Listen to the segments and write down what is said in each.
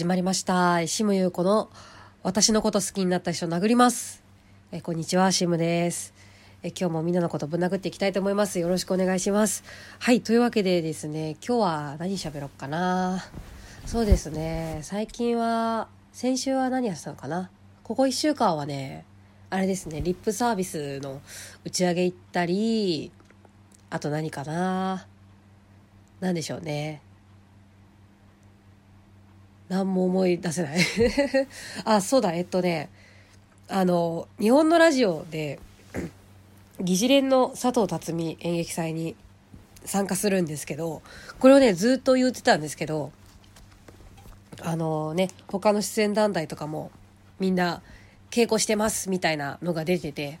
始まりました。シムユーコの私のこと好きになった人殴ります。えこんにちは、シムです。え今日もみんなのことぶん殴っていきたいと思います。よろしくお願いします。はい、というわけでですね、今日は何喋ろっかな。そうですね、最近は、先週は何やってたのかな。ここ1週間はね、あれですね、リップサービスの打ち上げ行ったり、あと何かな。何でしょうね。何も思い出せない。あそうだ。えっとねあの日本のラジオで 議事連の佐藤辰巳演劇祭に参加するんですけどこれをねずっと言ってたんですけどあのね他の出演団体とかもみんな稽古してますみたいなのが出てて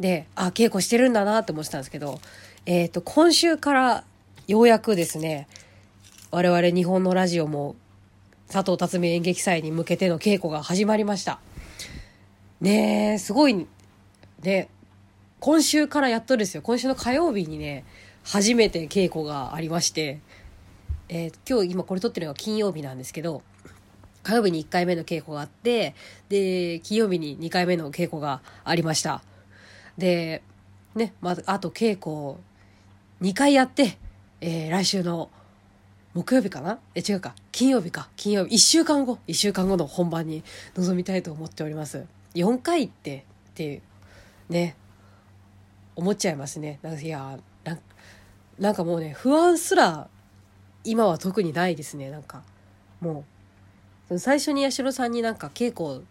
であ稽古してるんだなって思ってたんですけどえっ、と今週からようやくですね我々日本のラジオも佐藤辰巳演劇祭に向けての稽古が始まりました。ねえ、すごい、ね、今週からやっとですよ。今週の火曜日にね、初めて稽古がありまして、えー今日今これ撮ってるのが金曜日なんですけど、火曜日に1回目の稽古があって、で、金曜日に2回目の稽古がありました。で、ね、まず、あと稽古を2回やって、えー来週の木曜日かな？え、違うか。金曜日か。金曜日。一週間後。一週間後の本番に臨みたいと思っております。4回って、っていう、ね、思っちゃいますね。なんかいやなん、かもうね、不安すら、今は特にないですね。なんか、もう、最初に八代さんになんか稽古、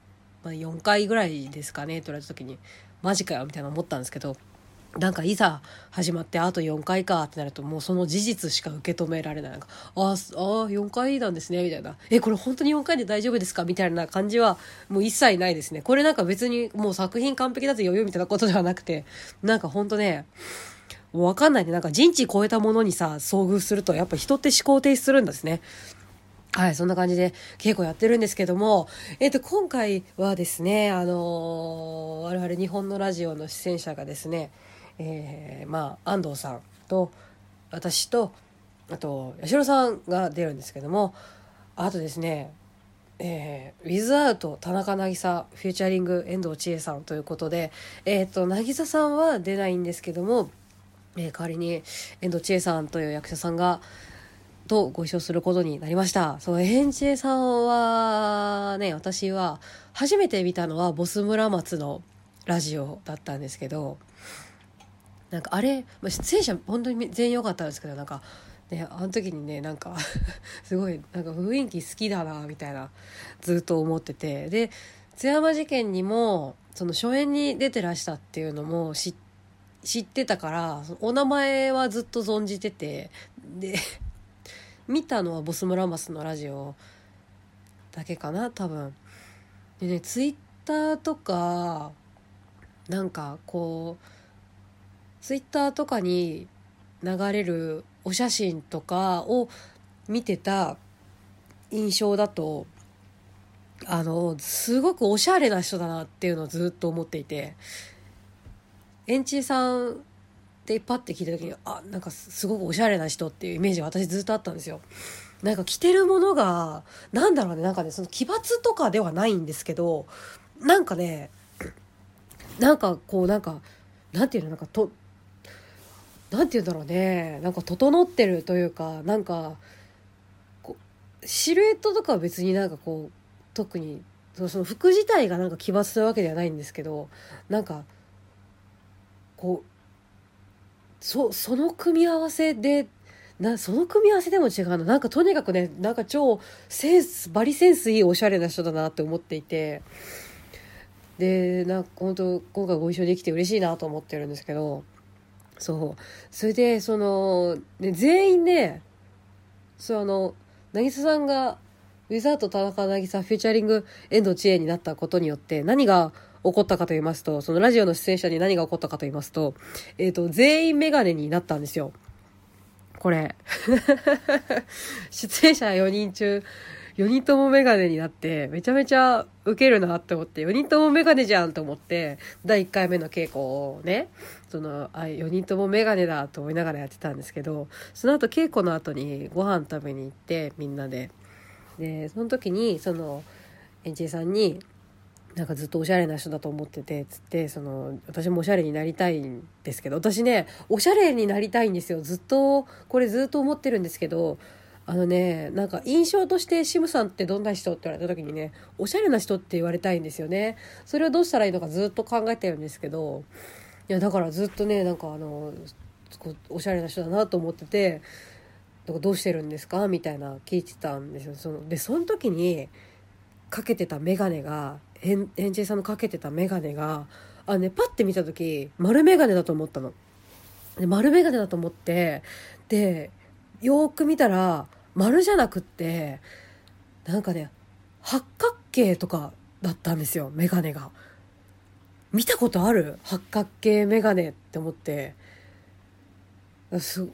まあ、4回ぐらいですかね、と言われた時に、マジかよ、みたいな思ったんですけど、なんかいざ始まってあと4回かってなるともうその事実しか受け止められない。なんかああ、4回なんですね、みたいな。え、これ本当に4回で大丈夫ですか？みたいな感じはもう一切ないですね。これなんか別にもう作品完璧だと余裕みたいなことではなくて、なんか本当ね、もうわかんないね。なんか人知超えたものにさ、遭遇するとやっぱ人って思考停止するんですね。はい、そんな感じで稽古やってるんですけども、えっ、と、今回はですね、あのー我々日本のラジオの出演者がですね、えーまあ、安藤さんと、私と、あと、八代さんが出るんですけども、あとですね、えー、ウィズアウト田中渚フューチャリング遠藤千恵さんということで、えっ、と、渚さんは出ないんですけども、えー代わりに遠藤千恵さんという役者さんが、とご一緒することになりました。そのエンチェさんはね、私は初めて見たのはボス村松のラジオだったんですけど、なんかあれ、まあ、出演者本当に全員良かったんですけど、なんか、ね、あの時にね、なんか、すごい、なんか雰囲気好きだな、みたいな、ずっと思ってて。で、津山事件にも、その初演に出てらしたっていうのも知知ってたから、お名前はずっと存じてて、で、見たのはボス村マスのラジオだけかな多分でねツイッターとかなんかこうツイッターとかに流れるお写真とかを見てた印象だとあのすごくおしゃれな人だなっていうのをずっと思っていてエンチーさんでパッて聞いた時にあなんかすごくおしゃれな人っていうイメージが私ずっとあったんですよ。なんか着てるものがなんだろうねなんかねその奇抜とかではないんですけどなんかねなんかこうなんかなんていうのなんかとなんていうんだろうね。なんか整ってるというかなんかこうシルエットとかは別になんかこう特にその服自体がなんか奇抜なわけではないんですけどなんかこうそその組み合わせでなその組み合わせでも違うのなんかとにかくねなんか超センスバリセンスいいおしゃれな人だなって思っていて。でなんか本当今回ご一緒できて嬉しいなと思ってるんですけどそうそれでその、ね、全員ねそうあの渚さんがウィザード田中渚フューチャリング遠藤千恵になったことによって何が起こったかと言いますと、そのラジオの出演者に何が起こったかと言いますと、えっ、と、全員メガネになったんですよ。これ。出演者4人中、4人ともメガネになって、めちゃめちゃウケるなって思って、4人ともメガネじゃんと思って、第1回目の稽古をね、その、あ、4人ともメガネだと思いながらやってたんですけど、その後稽古の後にご飯食べに行って、みんなで。で、その時に、その、エンジェさんに、なんかずっとおしゃれな人だと思っててつってその私もおしゃれになりたいんですけど私ねおしゃれになりたいんですよずっとこれずっと思ってるんですけどあのねなんか印象としてシムさんってどんな人って言われた時にねおしゃれな人って言われたいんですよねそれをどうしたらいいのかずっと考えてるんですけどいやだからずっとねなんかあのおしゃれな人だなと思っててどうしてるんですかみたいな聞いてたんですよそのでその時にかけてた眼鏡がヘンヘンチェさんのかけてた眼鏡があねパッて見た時丸眼鏡だと思ったの。で丸眼鏡だと思ってでよーく見たら丸じゃなくってなんかね八角形とかだったんですよ眼鏡が。見たことある？八角形眼鏡って思って。す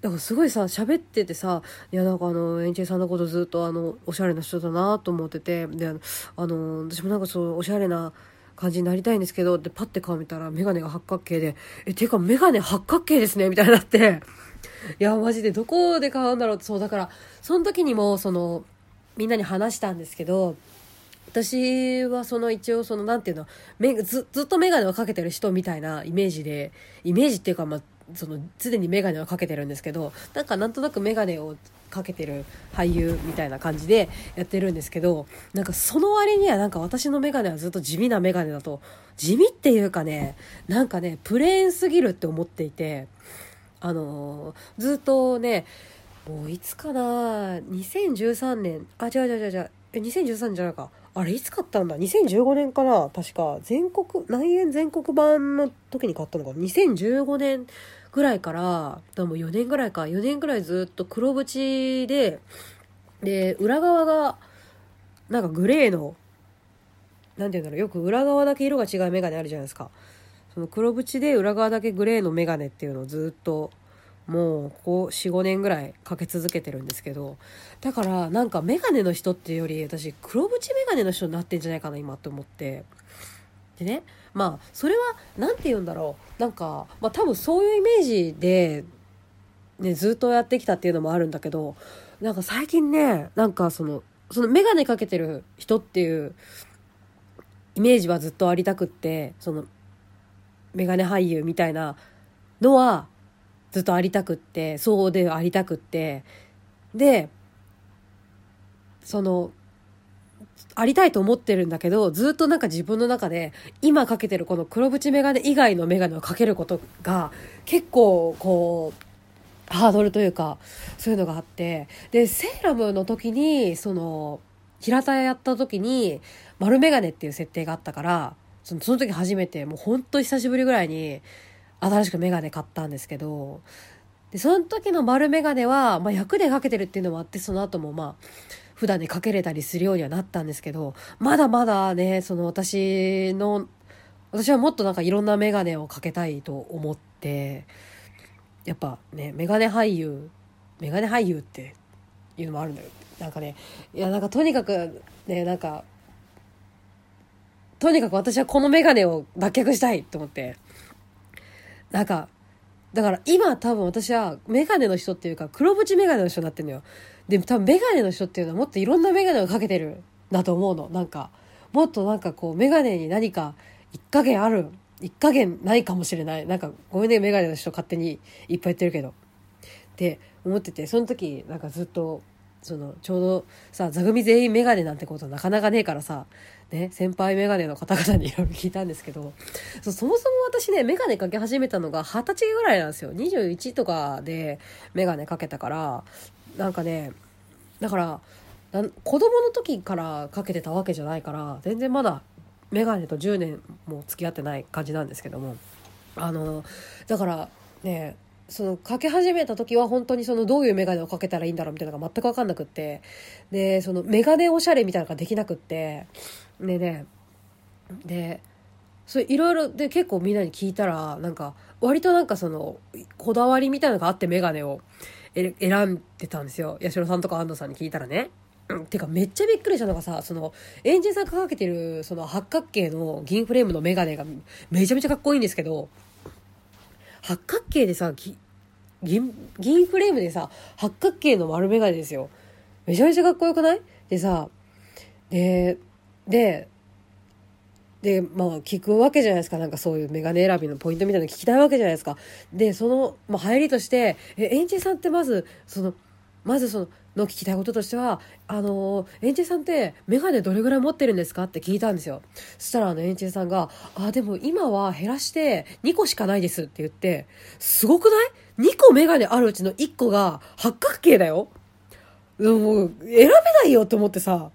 だからすごいさ喋っててさいやなんかあのエンチェさんのことずっとあのおしゃれな人だなと思っててであの私もなんかそうおしゃれな感じになりたいんですけどでパッて顔見たら眼鏡が八角形で「えっていうか眼鏡八角形ですね」みたいになって。いやマジでどこで買うんだろうってそうだからその時にもそのみんなに話したんですけど私はその一応そのなんていうのずずっと眼鏡をかけてる人みたいなイメージでイメージっていうかまあその常に眼鏡をかけてるんですけどなんかなんとなく眼鏡をかけてる俳優みたいな感じでやってるんですけどなんかその割にはなんか私の眼鏡はずっと地味な眼鏡だと。地味っていうかねなんかねプレーンすぎるって思っていてあのー、ずっとねもういつかな2013年あ違う違う違う違う2013年じゃないか。あれいつ買ったんだ？2015年かな確か全国内縁全国版の時に買ったのか2015年ぐらいから多分4年ぐらいか。4年ぐらいずっと黒縁でで裏側がなんかグレーの何て言うんだろう。よく裏側だけ色が違うメガネあるじゃないですか。その黒縁で裏側だけグレーのメガネっていうのをずっともうここ45年ぐらいかけ続けてるんですけどだからなんかメガネの人っていうより私黒縁メガネの人になってんじゃないかな今って思って。でねまあそれは何て言うんだろう。なんかまあ多分そういうイメージで、ね、ずっとやってきたっていうのもあるんだけどなんか最近ねなんかそのそのメガネかけてる人っていうイメージはずっとありたくってそのメガネ俳優みたいなのはずっとありたくってそうでありたくって。でそのありたいと思ってるんだけどずっとなんか自分の中で今かけてるこの黒縁眼鏡以外の眼鏡をかけることが結構こうハードルというかそういうのがあって。でセーラムの時にその平田屋やった時に丸眼鏡っていう設定があったからそのその時初めてもうほんと久しぶりぐらいに新しくメガネ買ったんですけど、で、その時の丸メガネは、まあ、役でかけてるっていうのもあって、その後もまあ、普段でかけれたりするようにはなったんですけど、まだまだね、その私の、私はもっとなんかいろんなメガネをかけたいと思って、やっぱね、メガネ俳優、メガネ俳優っていうのもあるんだよ。なんかね、いやなんかとにかくね、なんか、とにかく私はこのメガネを脱却したいと思って、なんか、だから今多分私はメガネの人っていうか黒縁メガネの人になってんのよ。でも多分メガネの人っていうのはもっといろんなメガネをかけてるんだと思うの。なんか、もっとなんかこうメガネに何か一加減ある。一加減ないかもしれない。なんかごめんね、メガネの人勝手にいっぱい言ってるけど。って思ってて、その時なんかずっとそのちょうどさ座組全員メガネなんてことなかなかねえからさ、ね、先輩メガネの方々にいろいろ聞いたんですけどそもそも私ねメガネかけ始めたのが二十歳ぐらいなんですよ。21とかでメガネかけたからなんかねだから子供の時からかけてたわけじゃないから全然まだメガネと10年も付き合ってない感じなんですけどもあのだからねそのかけ始めた時は本当にそのどういう眼鏡をかけたらいいんだろうみたいなのが全く分かんなくってでその眼鏡おしゃれみたいなのができなくってでねでそれいろいろで結構みんなに聞いたらなんか割となんかそのこだわりみたいなのがあってメガネを選んでたんですよ。八代さんとか安藤さんに聞いたらね。てかめっちゃびっくりしたのがさそのエンジンさんがかけてるその八角形の銀フレームのメガネがめちゃめちゃかっこいいんですけど八角形でさ銀銀フレームでさ八角形の丸メガネですよ。めちゃめちゃかっこよくない？でさででで、まあ、聞くわけじゃないですか。なんかそういうメガネ選びのポイントみたいなの聞きたいわけじゃないですか。で、その、まあ、入りとして、え、エンジェさんってまず、その、まずその、の聞きたいこととしては、あの、エンジェさんってメガネどれぐらい持ってるんですか？って聞いたんですよ。そしたらあのエンジェさんが、あ、でも今は減らして2個しかないですって言って、すごくない ?2 個メガネあるうちの1個が八角形だよ。もう、選べないよって思ってさ、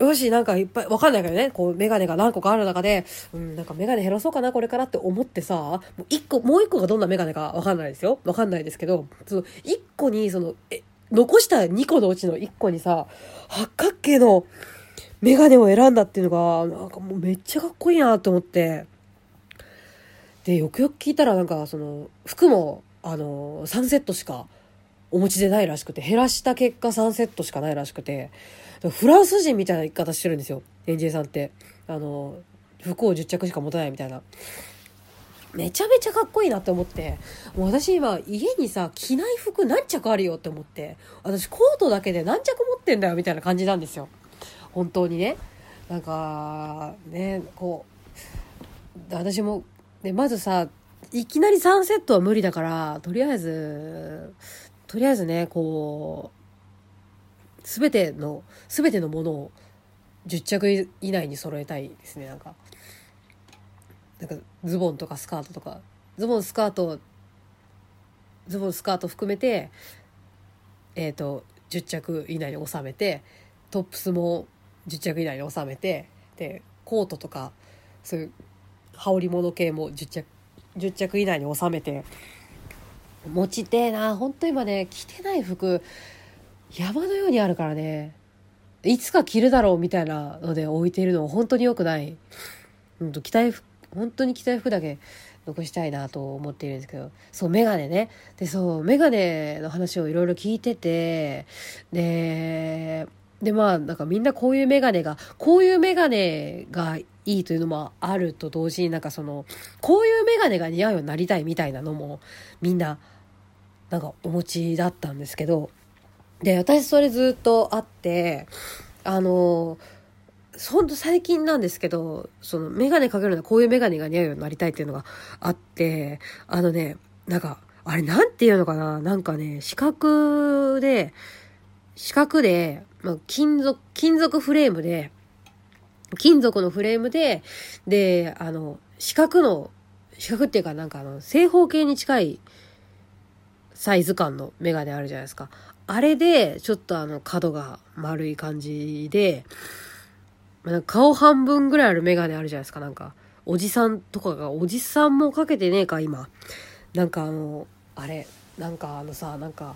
よし、なんかいっぱい、わかんないけどね、こう、メガネが何個かある中で、うん、なんかメガネ減らそうかな、これからって思ってさ、もう一個、もう一個がどんなメガネかわかんないですよ。わかんないですけど、その、一個に、その、え、残した2個のうちの1個にさ、八角形のメガネを選んだっていうのが、なんかもうめっちゃかっこいいなと思って。で、よくよく聞いたらなんか、その、服も、あの、3セットしかお持ちでないらしくて、減らした結果3セットしかないらしくて、フランス人みたいな言い方してるんですよ。エンジェさんって。あの、服を10着しか持たないみたいな。めちゃめちゃかっこいいなって思って。もう私今家にさ、着ない服何着あるよって思って。私コートだけで何着持ってんだよみたいな感じなんですよ。本当にね。なんか、ね、こう、私も、ね、まずさ、いきなり3セットは無理だから、とりあえず、とりあえずね、こうう、すべての、すべてのものを10着以内に揃えたいですね、なんか。なんかズボンとかスカートとか、ズボン、スカート、ズボン、スカート含めて、えっ、ー、と、10着以内に収めて、トップスも10着以内に収めて、で、コートとか、そういう羽織物系も10着、10着以内に収めて、持ちてえな、本当今ね、着てない服、山のようにあるからねいつか着るだろうみたいなので置いているのは本当に良くない。うんと、着たい服、本当に着たい服だけ残したいなと思っているんですけど、そう、メガネね。で、そう、メガネの話をいろいろ聞いてて、で、で、まあ、なんかみんなこういうメガネが、こういうメガネがいいというのもあると同時になんかその、こういうメガネが似合うようになりたいみたいなのもみんな、なんかお持ちだったんですけど、で、私それずっとあって、あの、ほんと最近なんですけど、そのメガネかけるのはこういうメガネが似合うようになりたいっていうのがあって、あのね、なんか、あれなんていうのかな？なんかね、四角で、四角で、まあ、金属、金属フレームで、金属のフレームで、で、あの、四角の、四角っていうかなんかあの、正方形に近いサイズ感のメガネあるじゃないですか。あれで、ちょっとあの、角が丸い感じで、顔半分ぐらいあるメガネあるじゃないですか、なんか。おじさんとかが、おじさんもかけてねえか、今。なんかあの、あれ、なんかあのさ、なんか、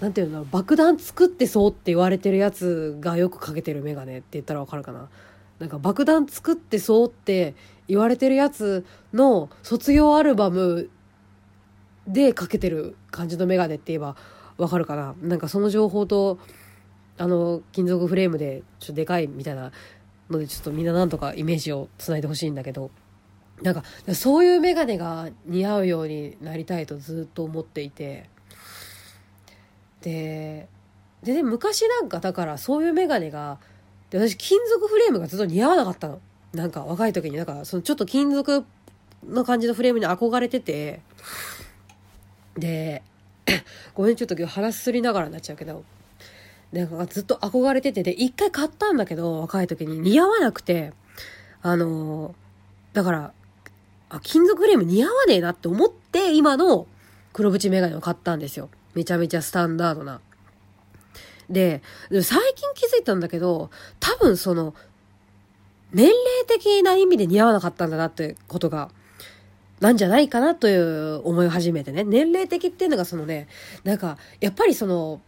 なんていうの爆弾作ってそうって言われてるやつがよくかけてるメガネって言ったらわかるかな。なんか爆弾作ってそうって言われてるやつの卒業アルバムでかけてる感じのメガネって言えばわかるかな？なんかその情報とあの金属フレームでちょっとでかいみたいなのでちょっとみんななんとかイメージをつないでほしいんだけど。なんかそういう眼鏡が似合うようになりたいとずっと思っていて。ででね昔なんかだからそういう眼鏡がで私金属フレームがずっと似合わなかったの。なんか若い時に。なんかそのちょっと金属の感じのフレームに憧れてて。で ごめんちょっと今日話すりながらになっちゃうけど。なんかずっと憧れてて。で一回買ったんだけど若い時に似合わなくて。あのだからあ金属フレーム似合わねえなって思って今の黒縁メガネを買ったんですよ。めちゃめちゃスタンダードな。で最近気づいたんだけど多分その年齢的な意味で似合わなかったんだなってことがなんじゃないかなという思い始めてね。年齢的っていうのがそのね、なんか、やっぱりその、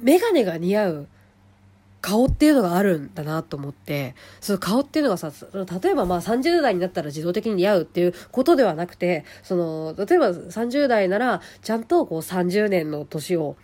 メガネが似合う顔っていうのがあるんだなと思って、その顔っていうのがさ、例えばまあ30代になったら自動的に似合うっていうことではなくて、その、例えば30代なら、ちゃんとこう30年の年を、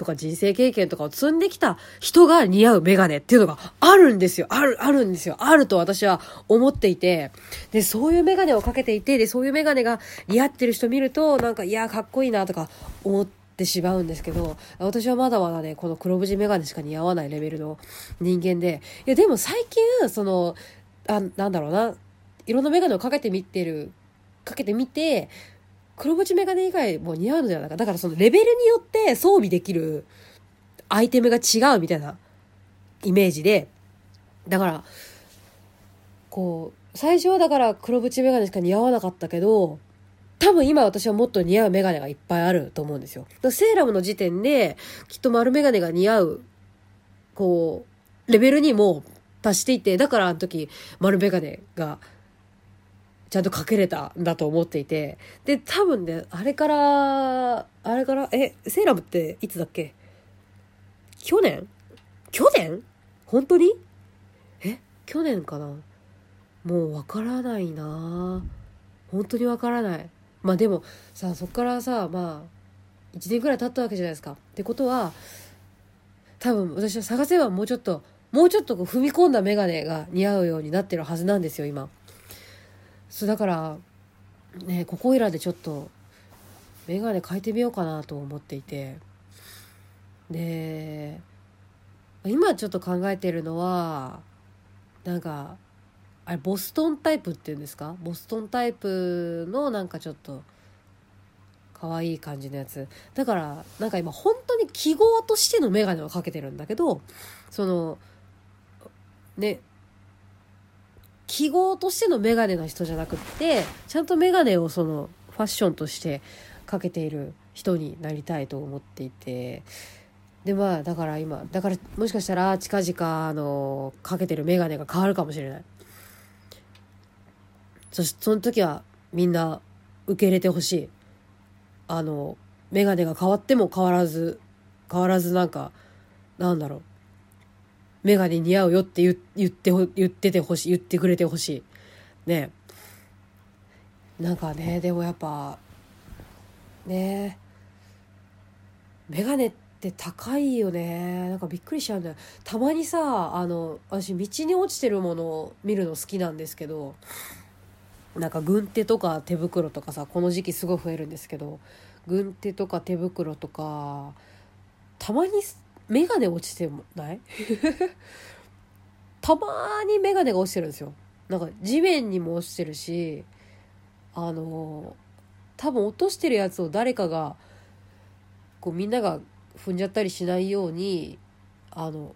とか人生経験とかを積んできた人が似合うメガネっていうのがあるんですよ。ある、あるんですよ。あると私は思っていて、で、そういうメガネをかけていて、で、そういうメガネが似合ってる人見ると、なんか、いや、かっこいいなとか思って、しまうんですけど、私はまだまだね、この黒縁メガネしか似合わないレベルの人間で、いや、でも最近、その、あ、なんだろうな、いろんなメガネをかけてみてる、かけてみて、黒縁メガネ以外も似合うのではないか。だからそのレベルによって装備できるアイテムが違うみたいなイメージで、だから、こう、最初はだから黒縁メガネしか似合わなかったけど、多分今私はもっと似合うメガネがいっぱいあると思うんですよ。セーラムの時点で、きっと丸メガネが似合う、こう、レベルにも達していて、だからあの時丸メガネがちゃんとかけれたんだと思っていて。で、多分ね、あれから、あれから、え、セーラムっていつだっけ？去年？去年？本当に？え去年かな？もうわからないな本当にわからない。まあでもさそっからさまあ1年くらい経ったわけじゃないですか。ってことは多分私は探せばもうちょっともうちょっとこう踏み込んだ眼鏡が似合うようになってるはずなんですよ今。そうだからねここいらでちょっと眼鏡変えてみようかなと思っていて。で今ちょっと考えてるのはなんかあれボストンタイプっていうんですか？ボストンタイプのなんかちょっと可愛い感じのやつ。だからなんか今本当に記号としての眼鏡をかけてるんだけどそのね記号としての眼鏡の人じゃなくってちゃんと眼鏡をそのファッションとしてかけている人になりたいと思っていて。でまあだから今だからもしかしたら近々あのかけてる眼鏡が変わるかもしれない。そしてその時はみんな受け入れてほしい。あの眼鏡が変わっても変わらず変わらずなんかなんだろう。眼鏡似合うよって言って言っててほしい言ってくれてほしい。ね。なんかねでもやっぱね。眼鏡って高いよね。なんかびっくりしちゃうんだよ。たまにさあの私道に落ちてるものを見るの好きなんですけどなんか軍手とか手袋とかさこの時期すごい増えるんですけど軍手とか手袋とかたまに眼鏡落ちてない？たまに眼鏡が落ちてるんですよ。なんか地面にも落ちてるしあの多分落としてるやつを誰かがこうみんなが踏んじゃったりしないようにあの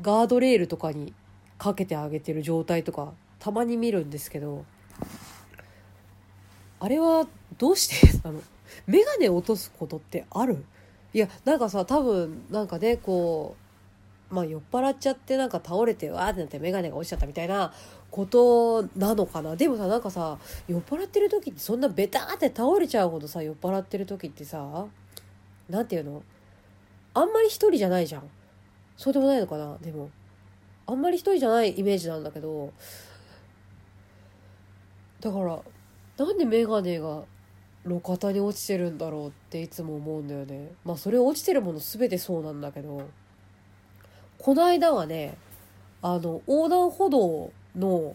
ガードレールとかにかけてあげてる状態とかたまに見るんですけどあれはどうしてあの眼鏡落とすことってある？いやなんかさ多分なんかねこうまあ酔っ払っちゃってなんか倒れてわーってなって眼鏡が落ちちゃったみたいなことなのかな。でもさなんかさ酔っ払ってる時ってそんなベターって倒れちゃうほどさ酔っ払ってる時ってさ何て言うの？あんまり一人じゃないじゃん。そうでもないのかな？でもあんまり一人じゃないイメージなんだけど。だからなんで眼鏡が路肩に落ちてるんだろうっていつも思うんだよね。まあそれ落ちてるもの全てそうなんだけど。この間はねあの横断歩道の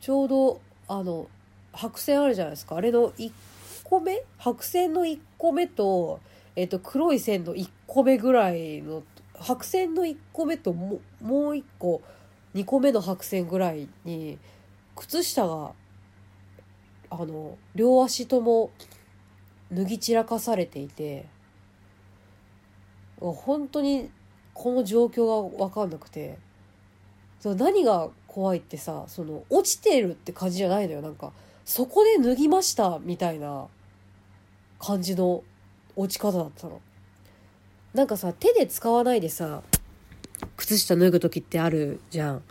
ちょうどあの白線あるじゃないですか。あれの1個目？白線の1個目と,、えっと黒い線の1個目ぐらいの白線の1個目とももう1個2個目の白線ぐらいに靴下があの両足とも脱ぎ散らかされていて本当にこの状況が分かんなくて何が怖いってさその落ちてるって感じじゃないのよなんかそこで脱ぎましたみたいな感じの落ち方だったの。なんかさ手で使わないでさ靴下脱ぐ時ってあるじゃん。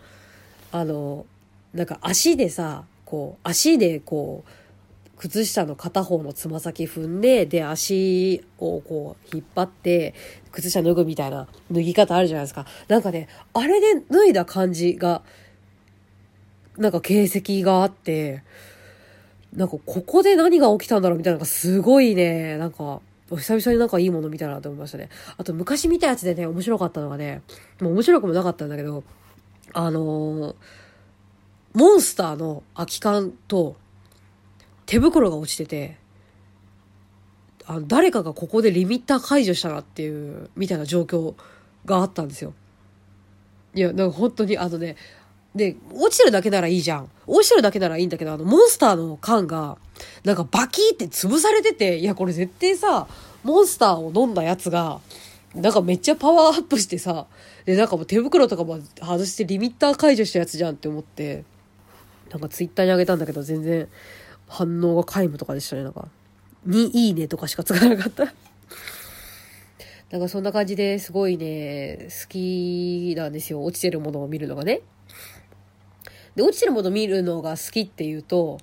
あのなんか足でさこう足でこう靴下の片方のつま先踏んで、で、足をこう引っ張って、靴下脱ぐみたいな脱ぎ方あるじゃないですか。なんかね、あれで脱いだ感じが、なんか形跡があって、なんかここで何が起きたんだろうみたいなのがすごいね、なんか、久々になんかいいもの見たなと思いましたね。あと昔見たやつでね、面白かったのがね、もう面白くもなかったんだけど、あのー、モンスターの空き缶と手袋が落ちてて、あの誰かがここでリミッター解除したなっていう、みたいな状況があったんですよ。いや、なんか本当にあのね、で、落ちてるだけならいいじゃん。落ちてるだけならいいんだけど、あの、モンスターの缶が、なんかバキーって潰されてて、いや、これ絶対さ、モンスターを飲んだやつが、なんかめっちゃパワーアップしてさ、で、なんかもう手袋とかも外してリミッター解除したやつじゃんって思って、なんかツイッターにあげたんだけど、全然反応が皆無とかでしたね、なんか。にいいねとかしかつかなかった なんかそんな感じですごいね、好きなんですよ。落ちてるものを見るのがね。で、落ちてるもの見るのが好きっていうと、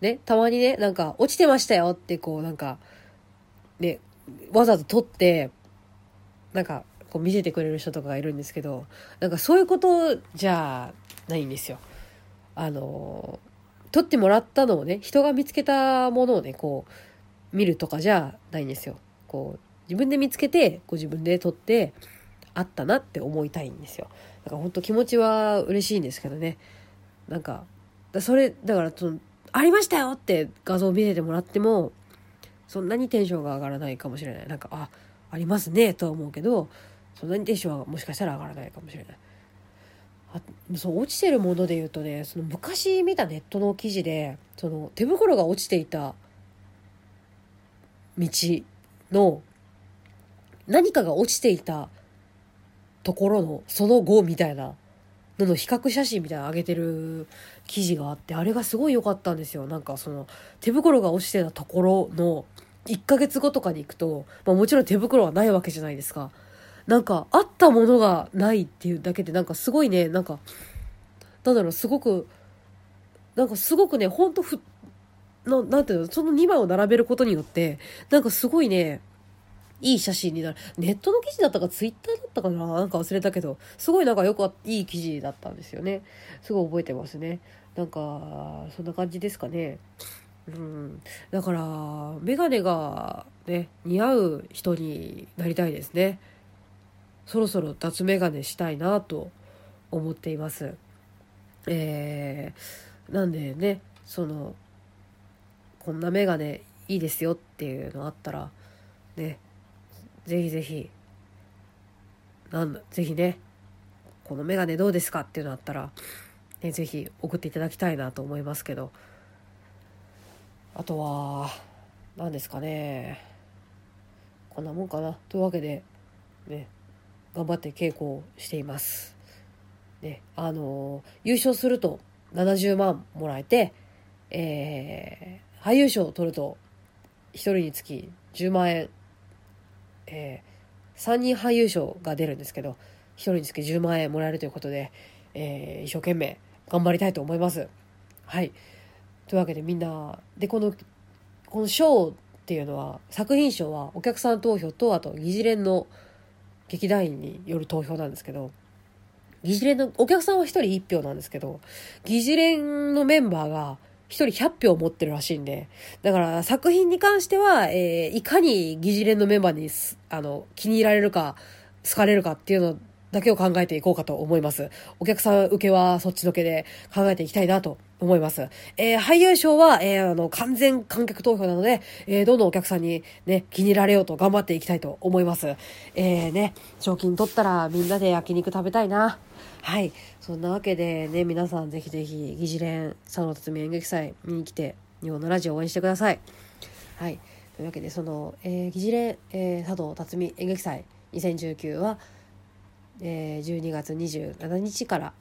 ね、たまにね、なんか、落ちてましたよってこう、なんか、ね、わざと撮って、なんか、こう見せてくれる人とかがいるんですけど、なんかそういうことじゃないんですよ。あの、撮ってもらったのをね、人が見つけたものをね、こう、見るとかじゃないんですよ。こう、自分で見つけて、こ自分で撮って、あったなって思いたいんですよ。だから本当気持ちは嬉しいんですけどね。なんか、それ、だからその、ありましたよって画像を見せてもらっても、そんなにテンションが上がらないかもしれない。なんか、あ、ありますね、とは思うけど、そんなにテンションはもしかしたら上がらないかもしれない。あそう落ちてるもので言うとねその昔見たネットの記事でその手袋が落ちていた道の何かが落ちていたところのその後みたいなのの比較写真みたいなの上げてる記事があって、あれがすごい良かったんですよ。なんかその手袋が落ちてたところの1ヶ月後とかに行くと、まあもちろん手袋はないわけじゃないですか。なんかあったものがないっていうだけでなんかすごいね、なんか、なんだろう、すごく、なんかすごくね、ほんとふ、ななんていうの、その2枚を並べることによって、なんかすごいね、いい写真になる。ネットの記事だったかツイッターだったかななんか忘れたけど、すごいなんかよくいい記事だったんですよね。すごい覚えてますね。なんか、そんな感じですかね。うん。だから、メガネがね、似合う人になりたいですね。そろそろ脱メガネしたいなと思っています。えー、なんでね、その、こんなメガネいいですよっていうのあったら、ね、ぜひぜひ、なん、ぜひね、このメガネどうですかっていうのあったら、ね、ぜひ送っていただきたいなと思いますけど、あとは、何ですかね、こんなもんかな。というわけで、ね、頑張って稽古をしています。ね、あの優勝すると70万もらえて、えー、俳優賞を取ると1人につき10万円えー、3人俳優賞が出るんですけど、1人につき10万円もらえるということで、えー、一生懸命頑張りたいと思います。はい。というわけでみんな、で、この、この賞っていうのは、作品賞はお客さん投票と、あと、議事連の劇団員による投票なんですけど、議事連の、お客さんは一人一票なんですけど、議事連のメンバーが、一人100票持ってるらしいんで、だから作品に関しては、えー、いかに議事連のメンバーに、あの、気に入られるか、好かれるかっていうのだけを考えていこうかと思います。お客さん受けはそっちのけで考えていきたいなと思います。えー、俳優賞は、えー、あの、完全観客投票なので、えー、どんどんお客さんにね、気に入られようと頑張っていきたいと思います。えー、ね、賞金取ったらみんなで焼肉食べたいな。はい。そんなわけでね、皆さんぜひぜひ、議事連佐野辰巳演劇祭見に来て、日本のラジオ応援してください。はい。というわけで、その、えー、議事連、えー、佐藤辰巳演劇祭2019は、えー、12月27日から、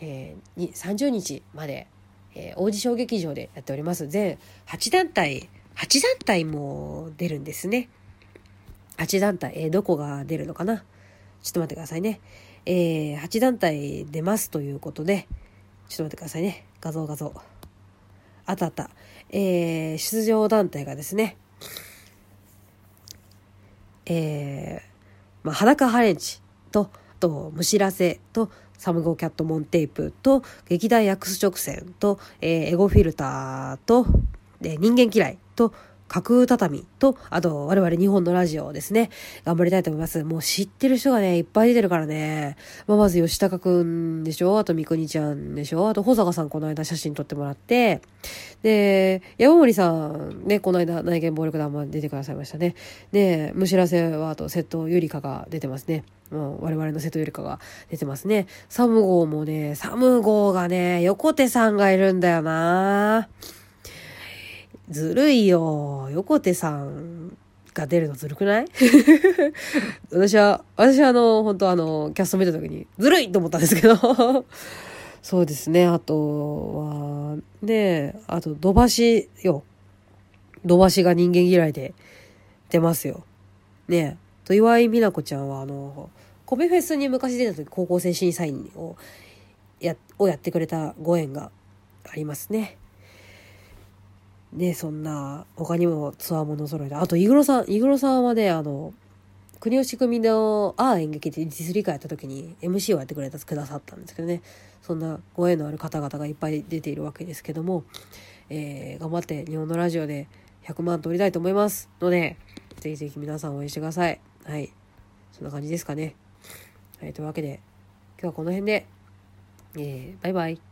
えー、30日まで、えー、王子小劇場でやっております。全8団体、8団体も出るんですね。8団体、えー、どこが出るのかな？ちょっと待ってくださいね。えー、8団体出ますということで、ちょっと待ってくださいね。画像画像。あったあった。えー、出場団体がですね、えー、まあ、裸ハレンチと、と、むしらせと、サムゴキャットモンテープと、劇団ヤクス直線と、えー、エゴフィルターと、で人間嫌いと、架空畳と、あと、我々日本のラジオですね。頑張りたいと思います。もう知ってる人がね、いっぱい出てるからね。まあ、まず吉高くんでしょ？あと三国ちゃんでしょ？あと保坂さんこの間写真撮ってもらって。で、山森さんね、この間内見暴力団も出てくださいましたね。で、むしらせはあと瀬戸ゆりかが出てますね。もう我々の瀬戸ゆりかが出てますね。サムゴーもね、サムゴーがね、横手さんがいるんだよなずるいよ。横手さんが出るのずるくない？私は、私はあの、本当あの、キャスト見た時に、ずるいと思ったんですけど そうですね。あとは、ねあと、土橋よ。土橋が人間嫌いで出ますよ。ねと、岩井美奈子ちゃんは、あの、米フェスに昔出た時、高校生審査員をや、をやってくれたご縁がありますね。ね、そんな、他にもツアーもの揃えて、あと、イグロさん、イグロさんはね、あの、国吉組のああ演劇で実理会やった時に MC をやってくれた、くださったんですけどね、そんなご縁のある方々がいっぱい出ているわけですけども、えー、頑張って日本のラジオで100万取りたいと思いますので、ぜひぜひ皆さん応援してください。はい。そんな感じですかね。はい、というわけで、今日はこの辺で、えー、バイバイ。